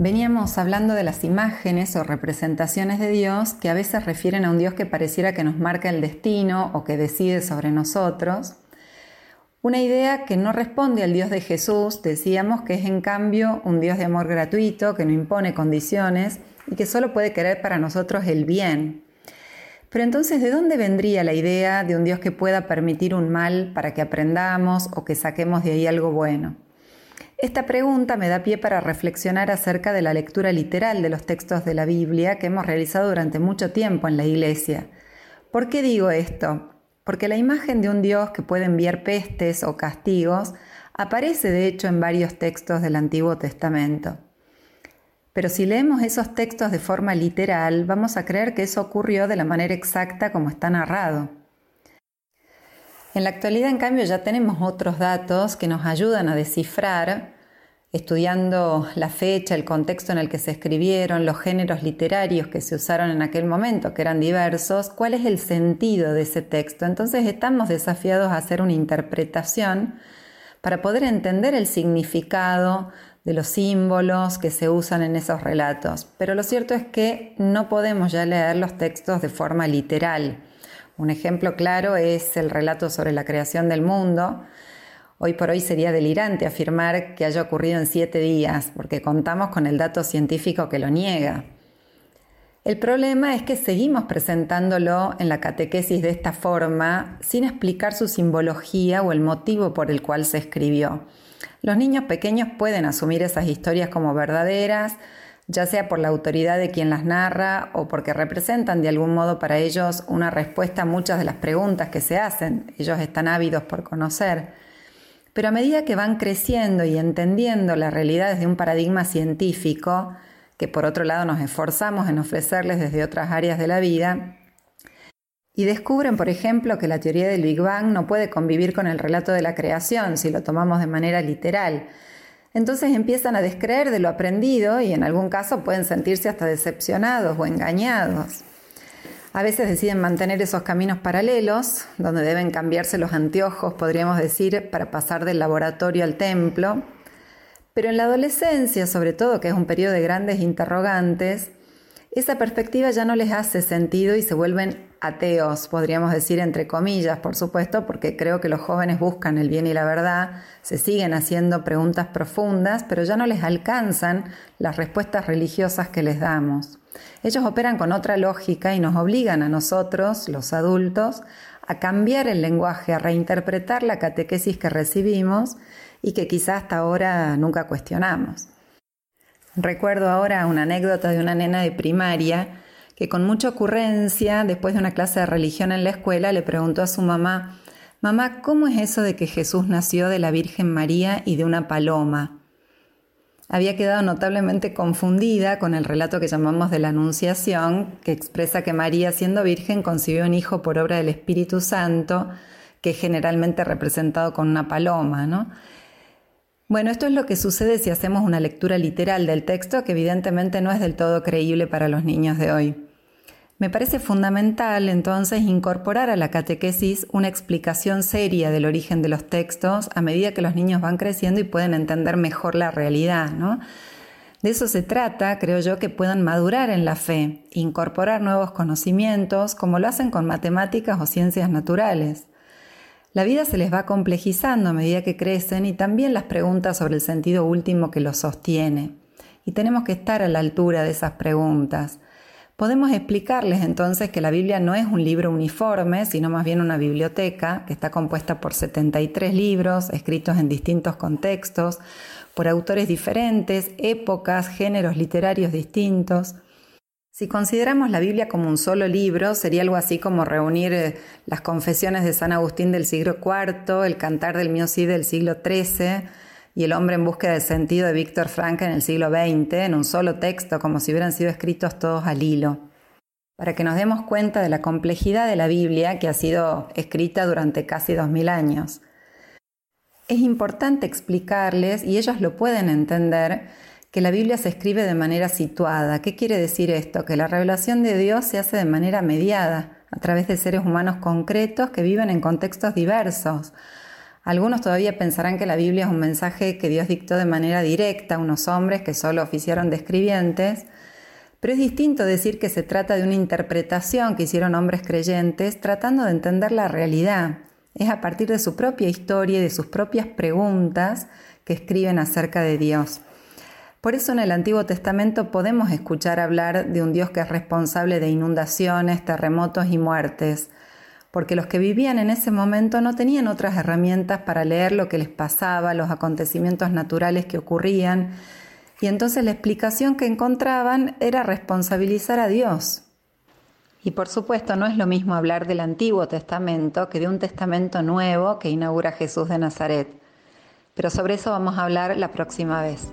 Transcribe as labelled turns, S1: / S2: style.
S1: Veníamos hablando de las imágenes o representaciones de Dios que a veces refieren a un Dios que pareciera que nos marca el destino o que decide sobre nosotros. Una idea que no responde al Dios de Jesús, decíamos que es en cambio un Dios de amor gratuito, que no impone condiciones y que solo puede querer para nosotros el bien. Pero entonces, ¿de dónde vendría la idea de un Dios que pueda permitir un mal para que aprendamos o que saquemos de ahí algo bueno? Esta pregunta me da pie para reflexionar acerca de la lectura literal de los textos de la Biblia que hemos realizado durante mucho tiempo en la Iglesia. ¿Por qué digo esto? Porque la imagen de un Dios que puede enviar pestes o castigos aparece de hecho en varios textos del Antiguo Testamento. Pero si leemos esos textos de forma literal, vamos a creer que eso ocurrió de la manera exacta como está narrado. En la actualidad, en cambio, ya tenemos otros datos que nos ayudan a descifrar, estudiando la fecha, el contexto en el que se escribieron, los géneros literarios que se usaron en aquel momento, que eran diversos, cuál es el sentido de ese texto. Entonces estamos desafiados a hacer una interpretación para poder entender el significado de los símbolos que se usan en esos relatos. Pero lo cierto es que no podemos ya leer los textos de forma literal. Un ejemplo claro es el relato sobre la creación del mundo. Hoy por hoy sería delirante afirmar que haya ocurrido en siete días, porque contamos con el dato científico que lo niega. El problema es que seguimos presentándolo en la catequesis de esta forma sin explicar su simbología o el motivo por el cual se escribió. Los niños pequeños pueden asumir esas historias como verdaderas, ya sea por la autoridad de quien las narra o porque representan de algún modo para ellos una respuesta a muchas de las preguntas que se hacen. Ellos están ávidos por conocer. Pero a medida que van creciendo y entendiendo la realidad desde un paradigma científico, que por otro lado nos esforzamos en ofrecerles desde otras áreas de la vida, y descubren, por ejemplo, que la teoría del Big Bang no puede convivir con el relato de la creación si lo tomamos de manera literal, entonces empiezan a descreer de lo aprendido y en algún caso pueden sentirse hasta decepcionados o engañados. A veces deciden mantener esos caminos paralelos, donde deben cambiarse los anteojos, podríamos decir, para pasar del laboratorio al templo. Pero en la adolescencia, sobre todo, que es un periodo de grandes interrogantes, esa perspectiva ya no les hace sentido y se vuelven ateos, podríamos decir entre comillas, por supuesto, porque creo que los jóvenes buscan el bien y la verdad, se siguen haciendo preguntas profundas, pero ya no les alcanzan las respuestas religiosas que les damos. Ellos operan con otra lógica y nos obligan a nosotros, los adultos, a cambiar el lenguaje, a reinterpretar la catequesis que recibimos y que quizá hasta ahora nunca cuestionamos. Recuerdo ahora una anécdota de una nena de primaria que con mucha ocurrencia, después de una clase de religión en la escuela, le preguntó a su mamá, Mamá, ¿cómo es eso de que Jesús nació de la Virgen María y de una paloma? Había quedado notablemente confundida con el relato que llamamos de la Anunciación, que expresa que María, siendo virgen, concibió un hijo por obra del Espíritu Santo, que es generalmente representado con una paloma, ¿no? Bueno, esto es lo que sucede si hacemos una lectura literal del texto, que evidentemente no es del todo creíble para los niños de hoy. Me parece fundamental entonces incorporar a la catequesis una explicación seria del origen de los textos a medida que los niños van creciendo y pueden entender mejor la realidad, ¿no? De eso se trata, creo yo, que puedan madurar en la fe, incorporar nuevos conocimientos, como lo hacen con matemáticas o ciencias naturales. La vida se les va complejizando a medida que crecen y también las preguntas sobre el sentido último que los sostiene. Y tenemos que estar a la altura de esas preguntas. Podemos explicarles entonces que la Biblia no es un libro uniforme, sino más bien una biblioteca que está compuesta por 73 libros escritos en distintos contextos, por autores diferentes, épocas, géneros literarios distintos. Si consideramos la Biblia como un solo libro, sería algo así como reunir eh, las confesiones de San Agustín del siglo IV, el cantar del Mio del siglo XIII, y El hombre en búsqueda de sentido de Víctor Frank en el siglo XX en un solo texto, como si hubieran sido escritos todos al hilo. Para que nos demos cuenta de la complejidad de la Biblia que ha sido escrita durante casi dos mil años. Es importante explicarles, y ellos lo pueden entender, que la Biblia se escribe de manera situada. ¿Qué quiere decir esto? Que la revelación de Dios se hace de manera mediada, a través de seres humanos concretos que viven en contextos diversos, Algunos todavía pensarán que la Biblia es un mensaje que Dios dictó de manera directa a unos hombres que solo oficiaron de escribientes, pero es distinto decir que se trata de una interpretación que hicieron hombres creyentes tratando de entender la realidad. Es a partir de su propia historia y de sus propias preguntas que escriben acerca de Dios. Por eso en el Antiguo Testamento podemos escuchar hablar de un Dios que es responsable de inundaciones, terremotos y muertes, porque los que vivían en ese momento no tenían otras herramientas para leer lo que les pasaba, los acontecimientos naturales que ocurrían, y entonces la explicación que encontraban era responsabilizar a Dios. Y por supuesto no es lo mismo hablar del Antiguo Testamento que de un Testamento nuevo que inaugura Jesús de Nazaret. Pero sobre eso vamos a hablar la próxima vez.